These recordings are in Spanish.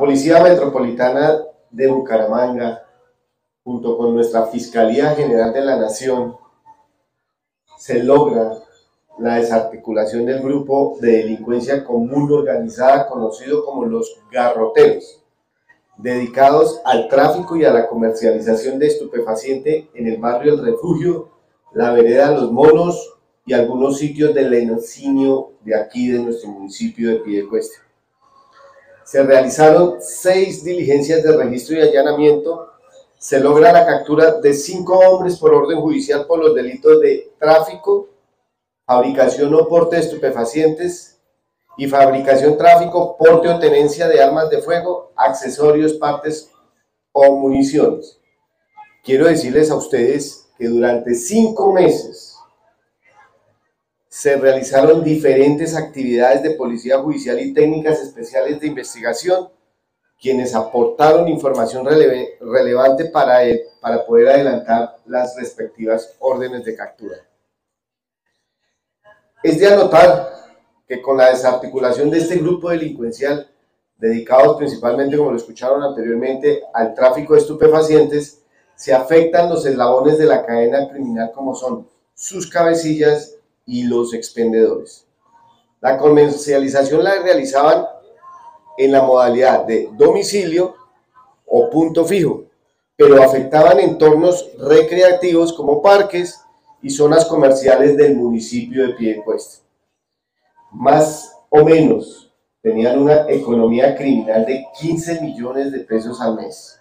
Policía Metropolitana de Bucaramanga, junto con nuestra Fiscalía General de la Nación, se logra la desarticulación del grupo de delincuencia común organizada conocido como los garroteros, dedicados al tráfico y a la comercialización de estupefaciente en el barrio El Refugio, la vereda Los Monos y algunos sitios del lenocinio de aquí de nuestro municipio de Piedecuesta. Se realizaron seis diligencias de registro y allanamiento. Se logra la captura de cinco hombres por orden judicial por los delitos de tráfico, fabricación o porte de estupefacientes y fabricación, tráfico, porte o tenencia de armas de fuego, accesorios, partes o municiones. Quiero decirles a ustedes que durante cinco meses se realizaron diferentes actividades de policía judicial y técnicas especiales de investigación, quienes aportaron información relevante para, para poder adelantar las respectivas órdenes de captura. Es de anotar que con la desarticulación de este grupo delincuencial, dedicados principalmente, como lo escucharon anteriormente, al tráfico de estupefacientes, se afectan los eslabones de la cadena criminal como son sus cabecillas y los expendedores. La comercialización la realizaban en la modalidad de domicilio o punto fijo, pero afectaban entornos recreativos como parques, y zonas comerciales del municipio de Piedecuesta. Más o menos tenían una economía criminal de 15 millones de pesos al mes.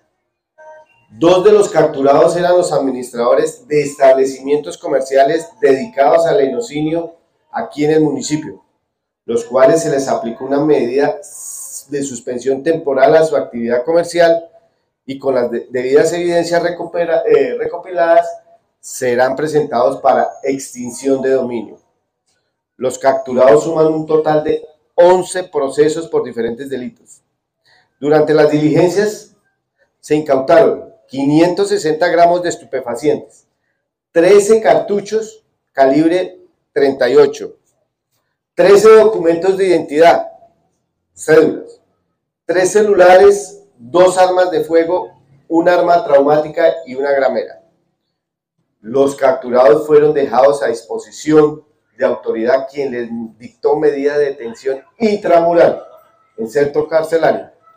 Dos de los capturados eran los administradores de establecimientos comerciales dedicados al enocinio aquí en el municipio, los cuales se les aplicó una medida de suspensión temporal a su actividad comercial y con las debidas evidencias eh, recopiladas serán presentados para extinción de dominio. Los capturados suman un total de 11 procesos por diferentes delitos. Durante las diligencias se incautaron 560 gramos de estupefacientes, 13 cartuchos calibre 38, 13 documentos de identidad, cédulas, 3 celulares, 2 armas de fuego, un arma traumática y una gramera. Los capturados fueron dejados a disposición de autoridad quien les dictó medida de detención intramural en centro carcelario